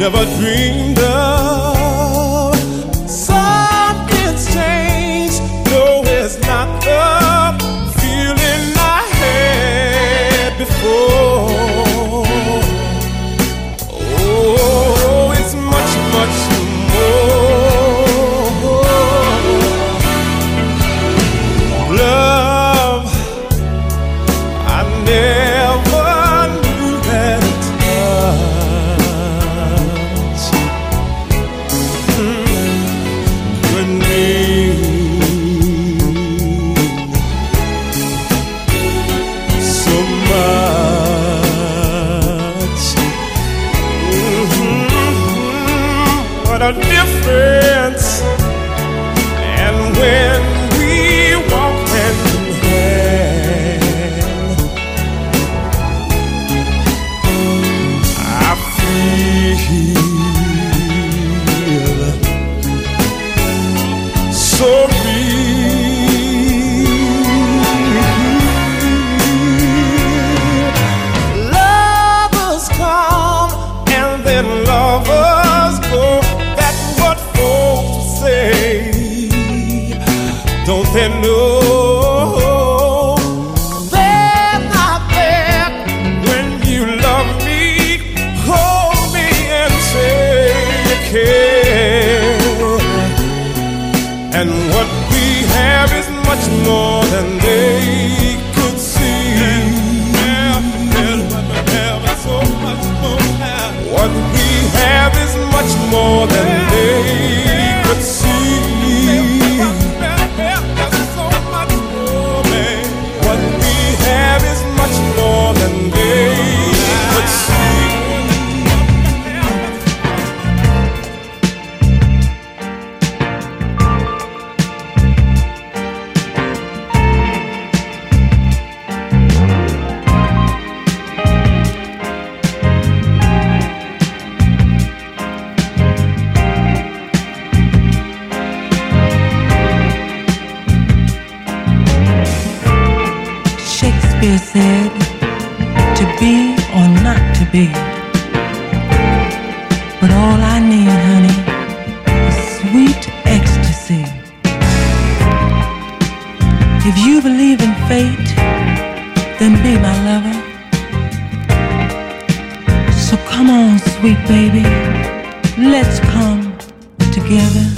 Never dreamed of. and be my lover. So come on, sweet baby, let's come together.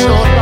short.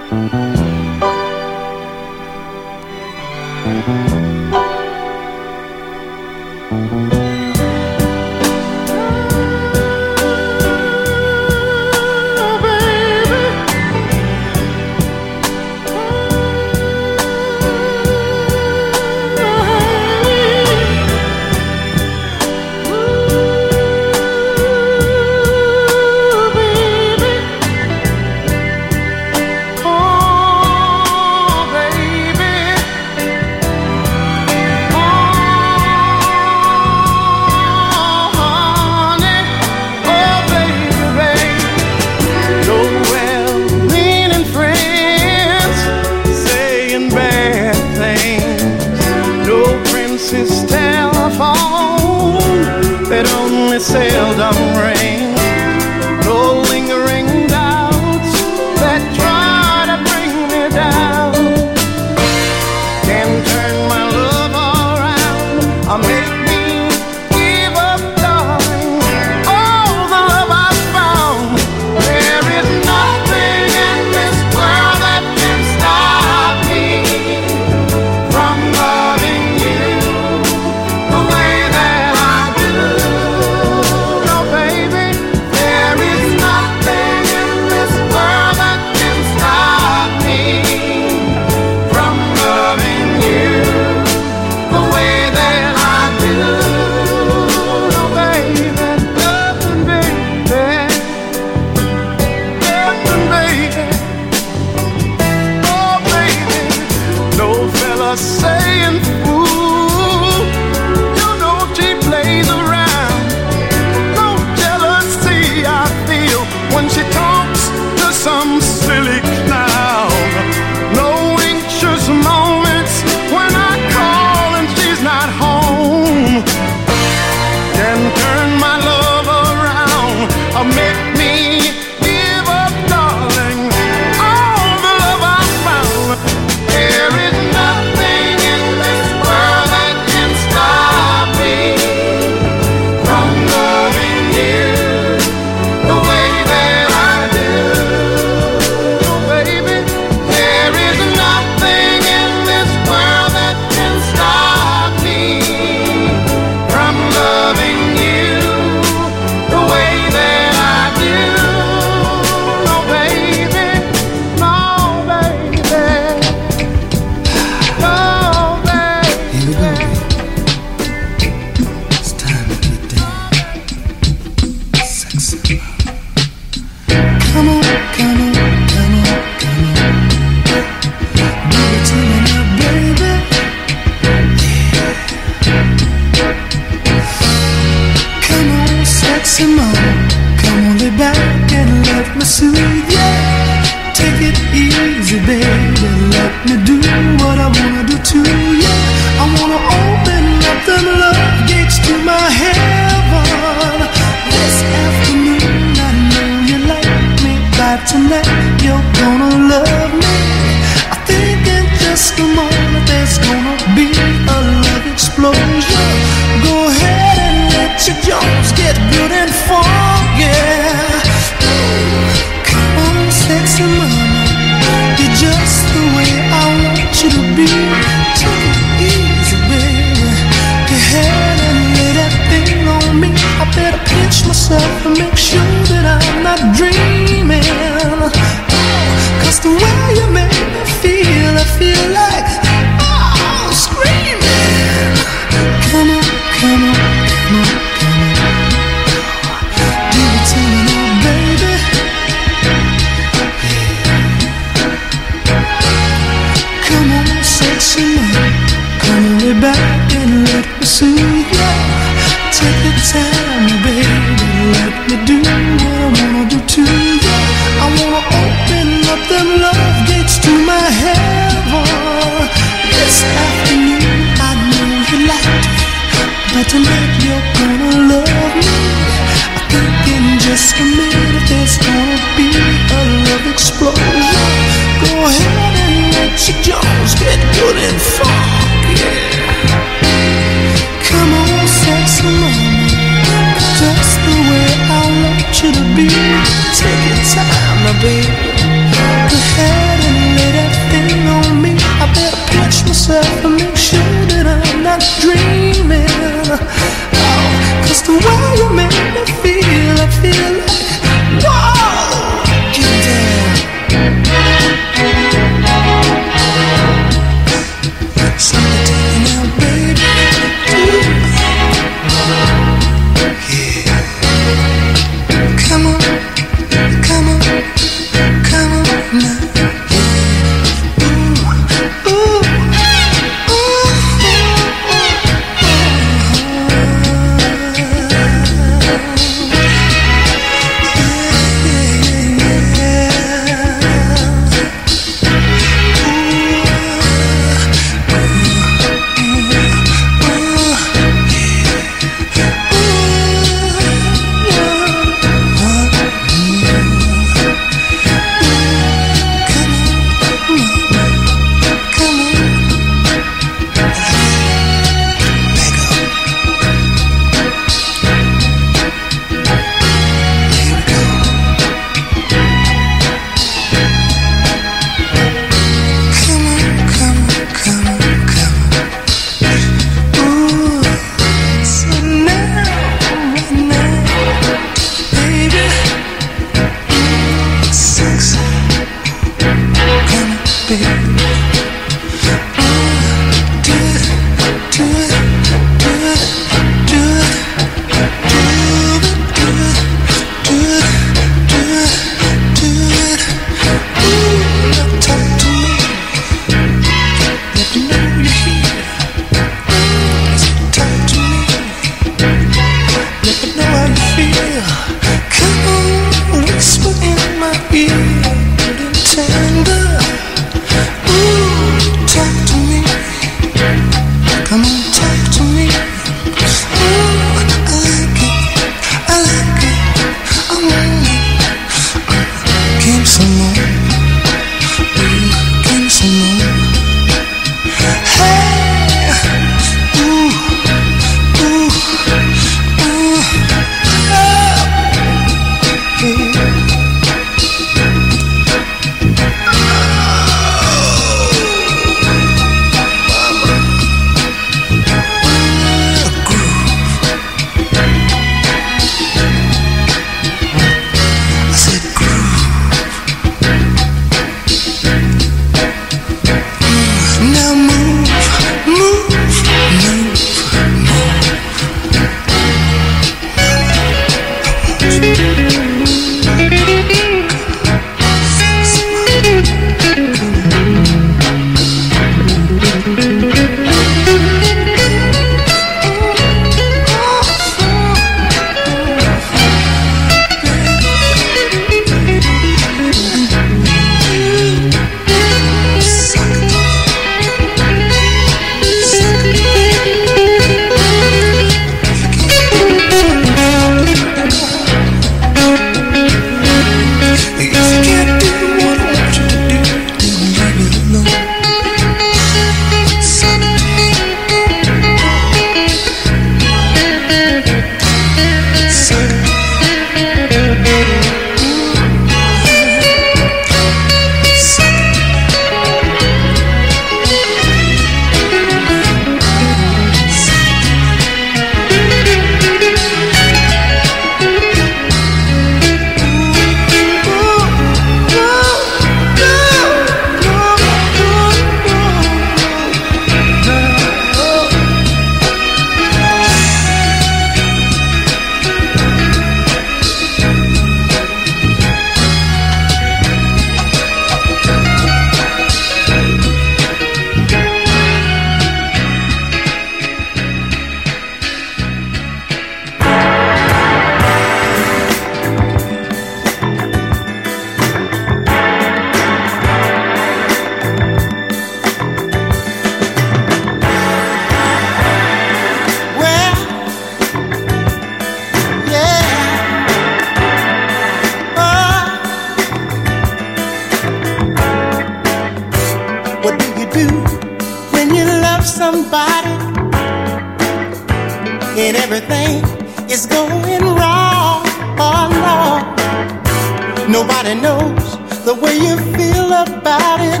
Nobody knows the way you feel about it.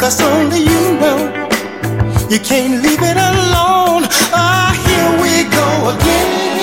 Cause only you know. You can't leave it alone. Ah, here we go again.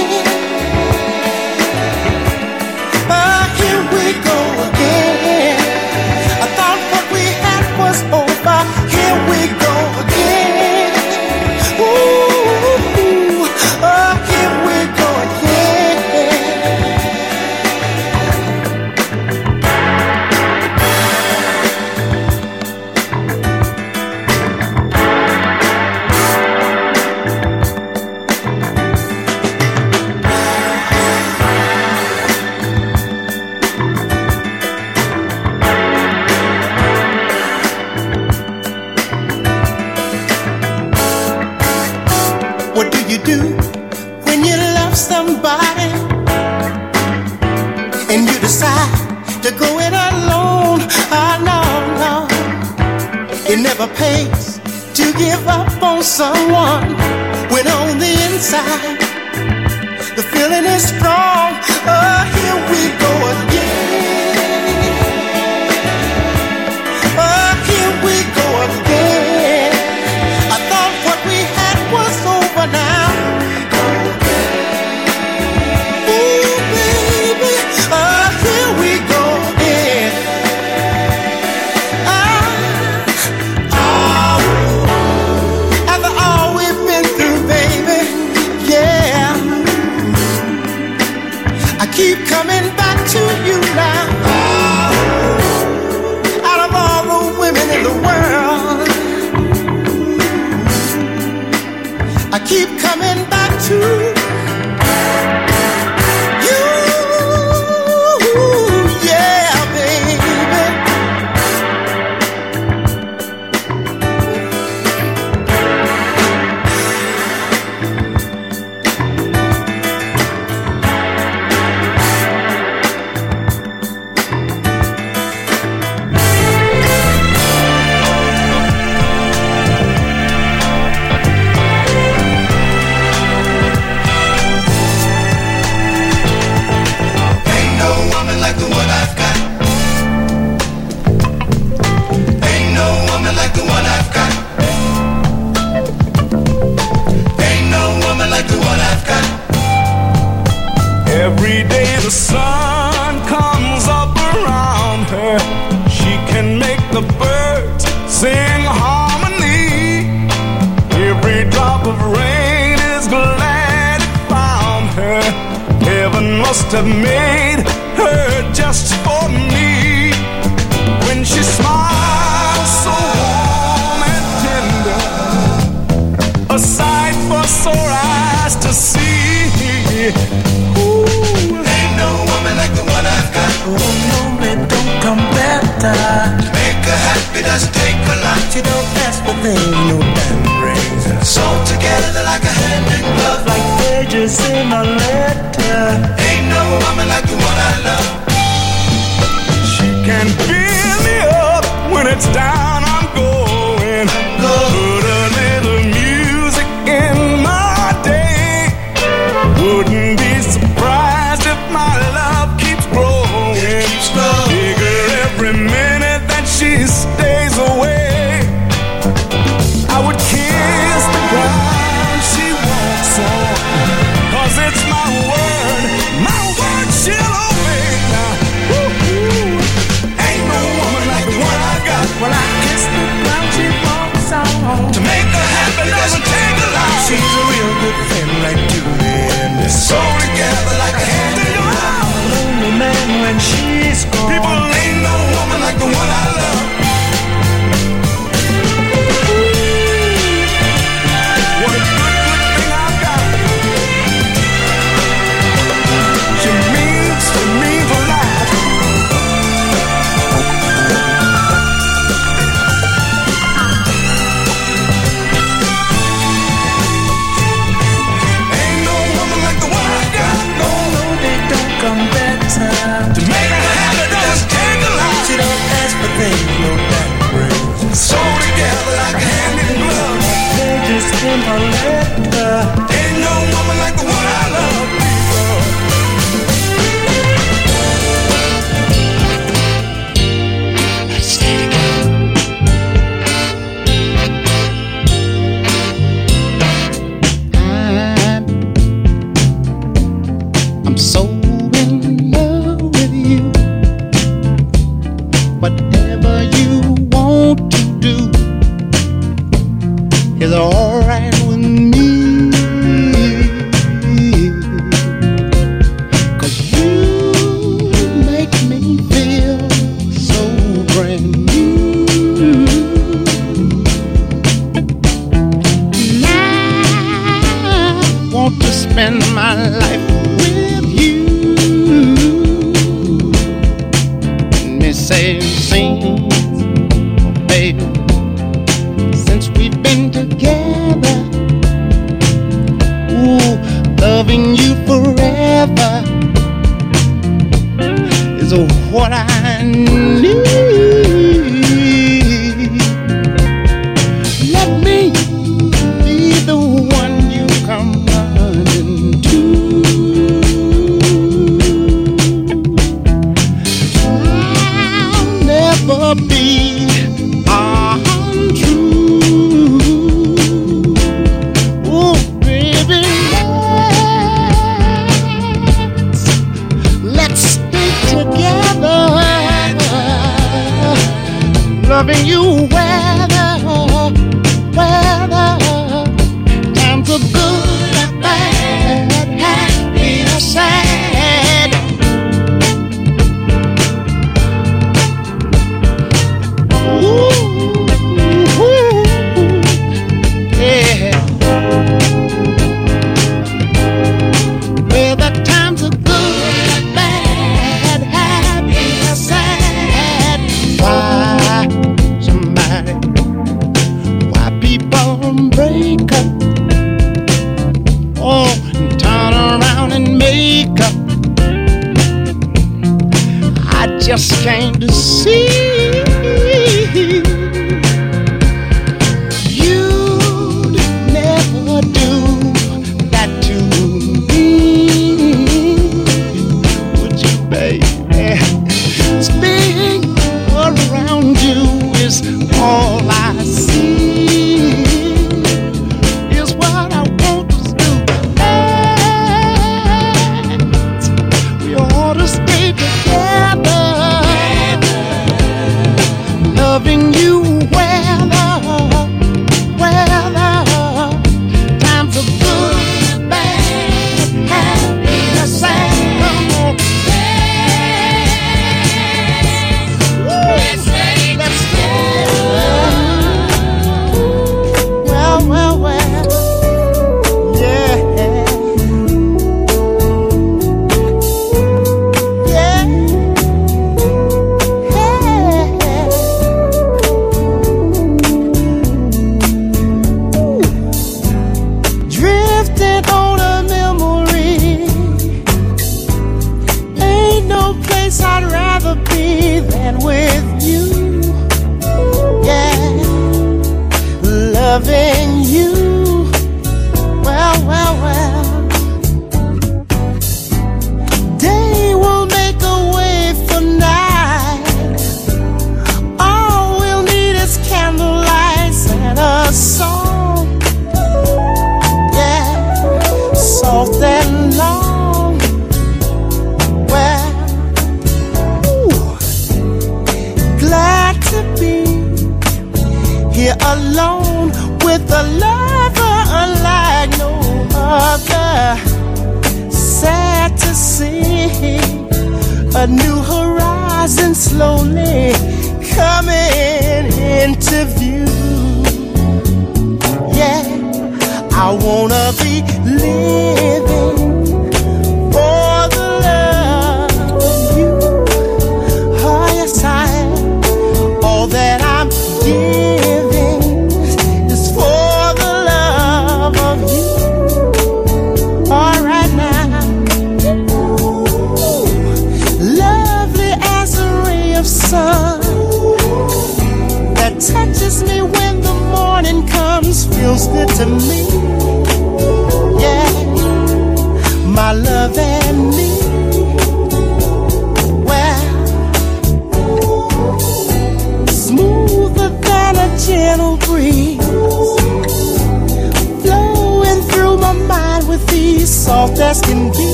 in a letter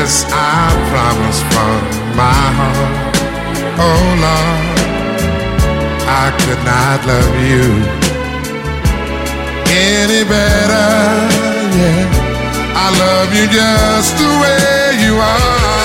This I promise from my heart. Oh Lord, I could not love you any better. Yeah, I love you just the way you are.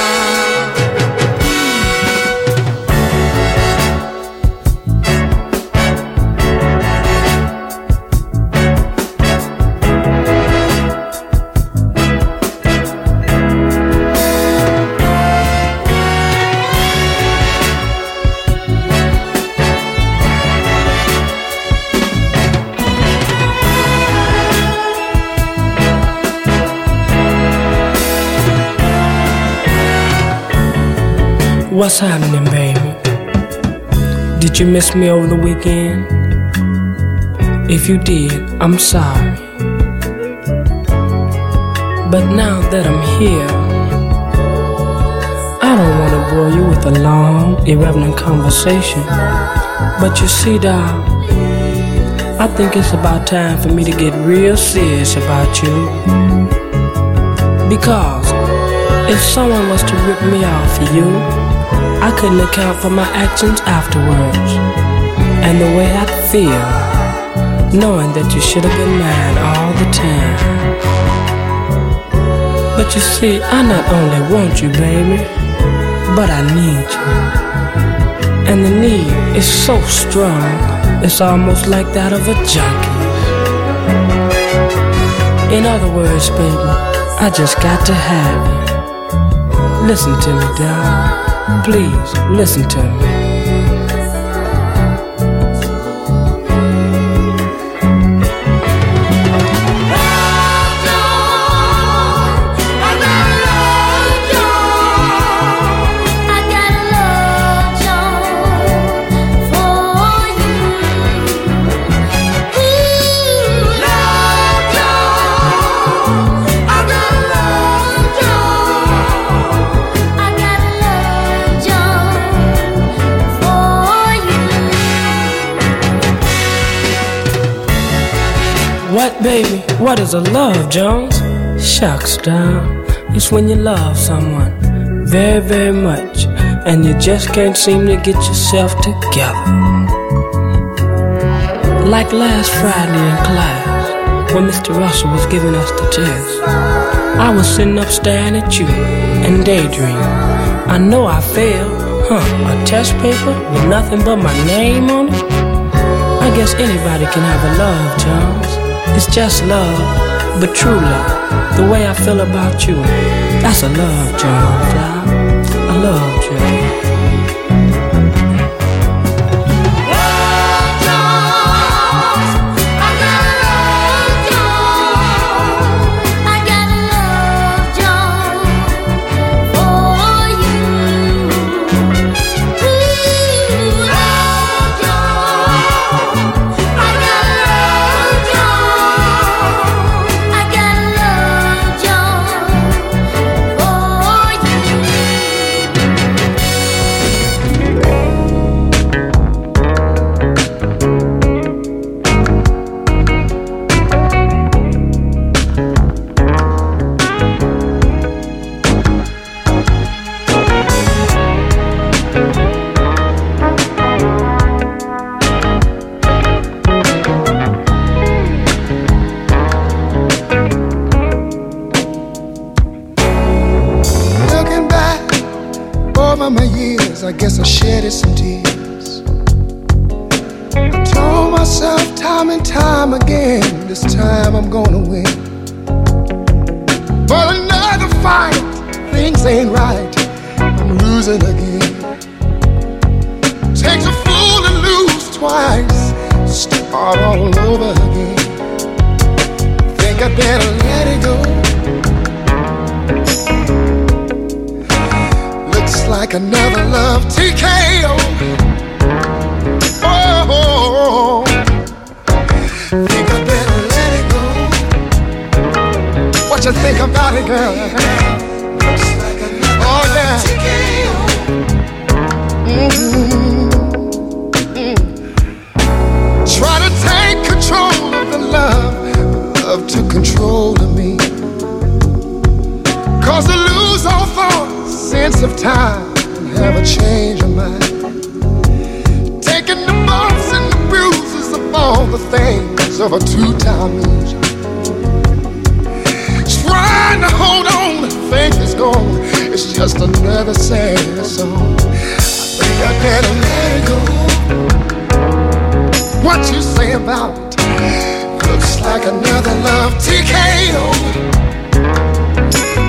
What's happening, baby? Did you miss me over the weekend? If you did, I'm sorry. But now that I'm here, I don't want to bore you with a long, irrelevant conversation. But you see, doll, I think it's about time for me to get real serious about you. Because if someone was to rip me off you, I couldn't account for my actions afterwards. And the way I'd feel, knowing that you should have been mine all the time. But you see, I not only want you, baby, but I need you. And the need is so strong, it's almost like that of a junkie. In other words, baby, I just got to have you. Listen to me, darling. Please listen to me. Baby? What is a love, Jones? Shucks, down. It's when you love someone very, very much and you just can't seem to get yourself together. Like last Friday in class, when Mr. Russell was giving us the test, I was sitting up staring at you and daydreaming. I know I failed, huh? A test paper with nothing but my name on it? I guess anybody can have a love, Jones. It's just love, but true love. The way I feel about you, that's a love, Jones. A love, the things of a two-time loser. Trying to hold on, think it's gone. It's just another sad song. I think I better let it go. What you say about it looks like another love TKO.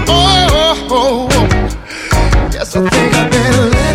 Oh, oh, oh. yes, I think I better let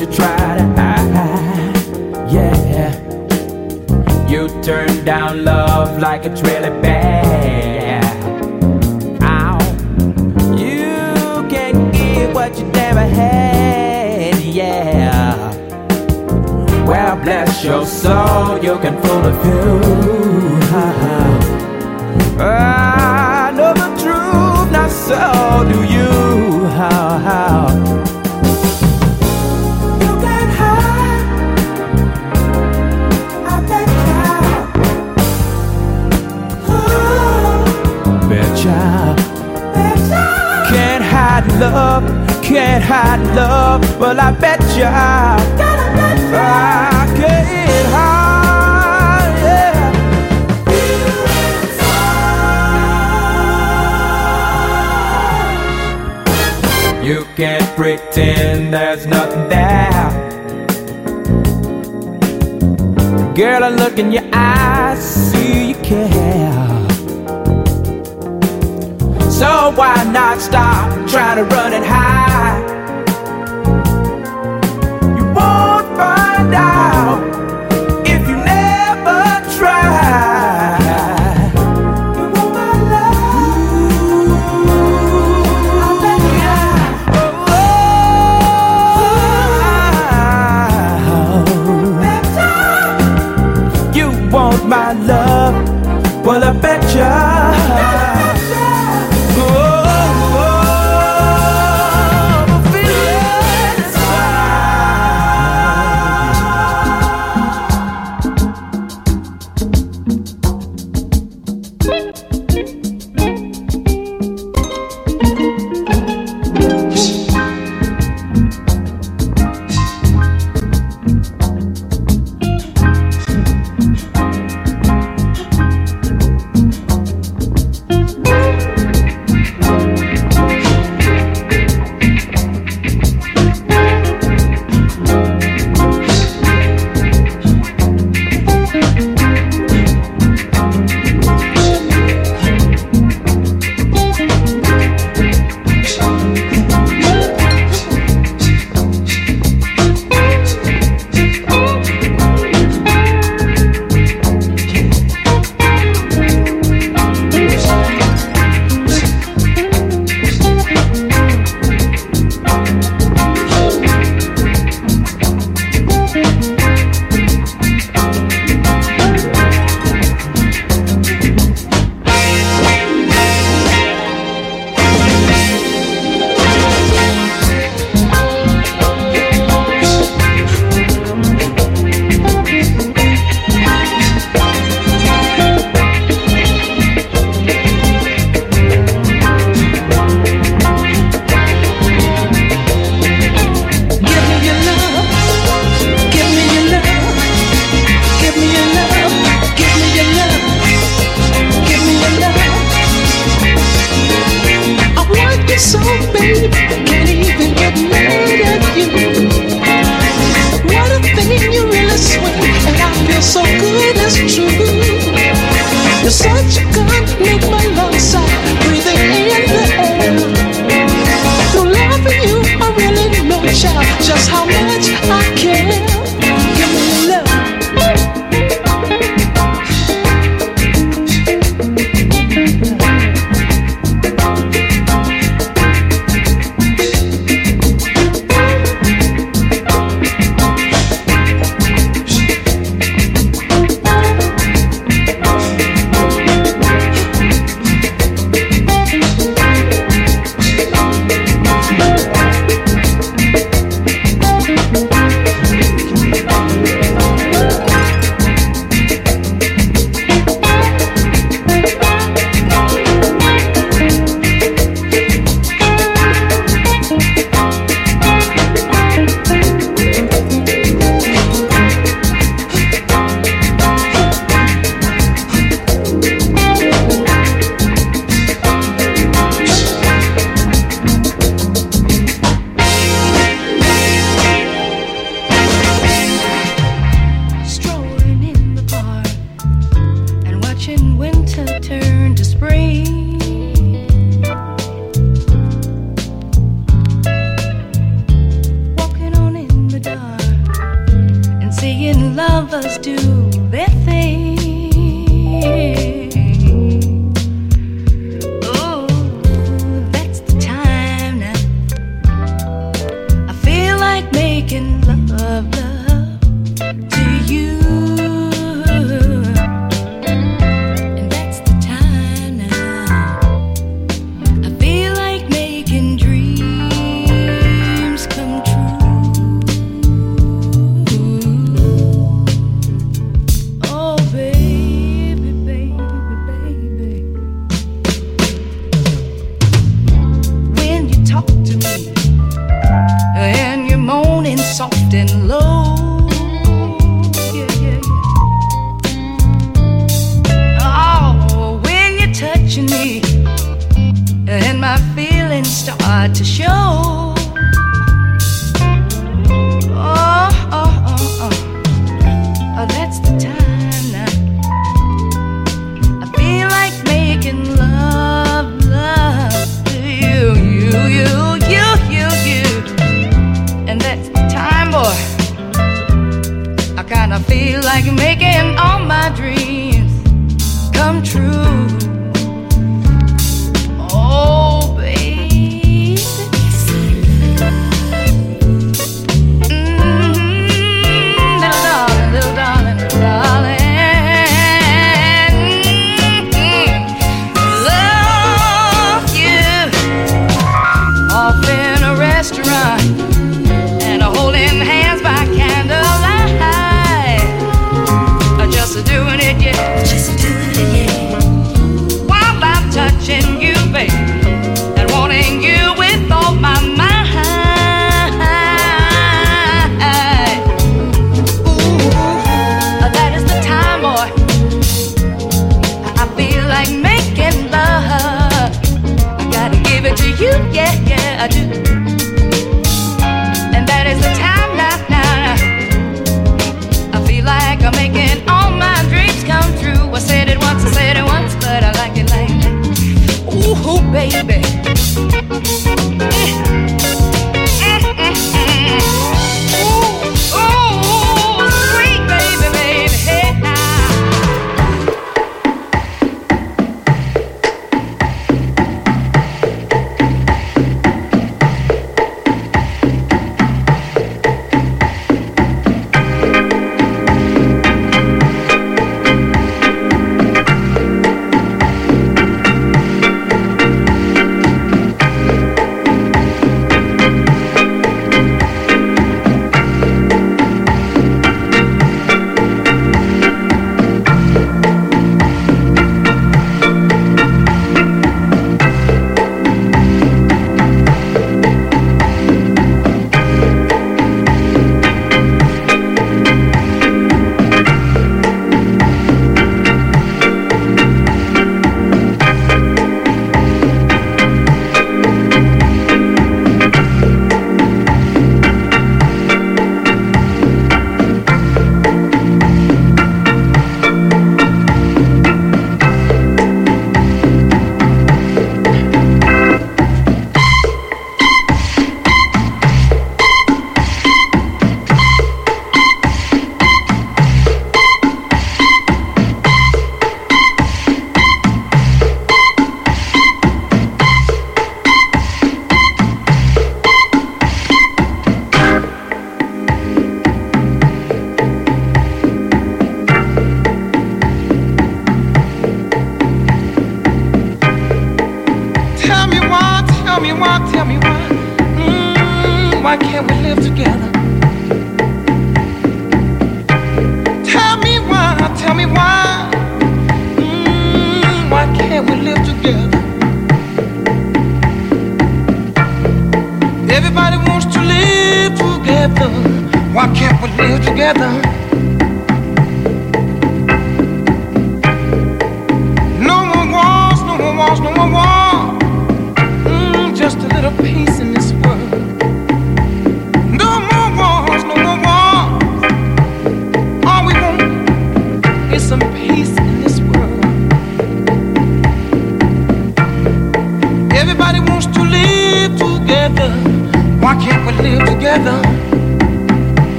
you try to hide. Yeah. You turn down love like it's really bad. Ow. You can't give what you never had. Yeah. Well, bless your soul, you can fool a few. Love, can't hide love. Well, I bet ya. I can't hide, yeah. You can't pretend there's nothing there. Girl, I look in your eyes, see you care. So why not stop trying to run and hide?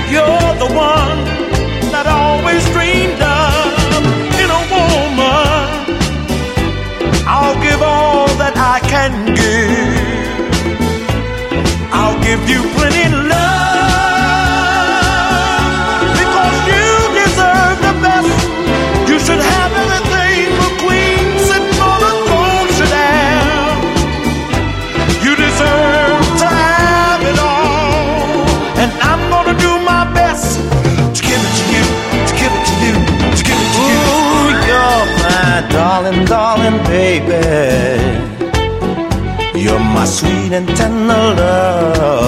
that you're the one that I always dreamed of in a woman. I'll give all that I can give. I'll give you. my sweet and tender love.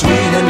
sweet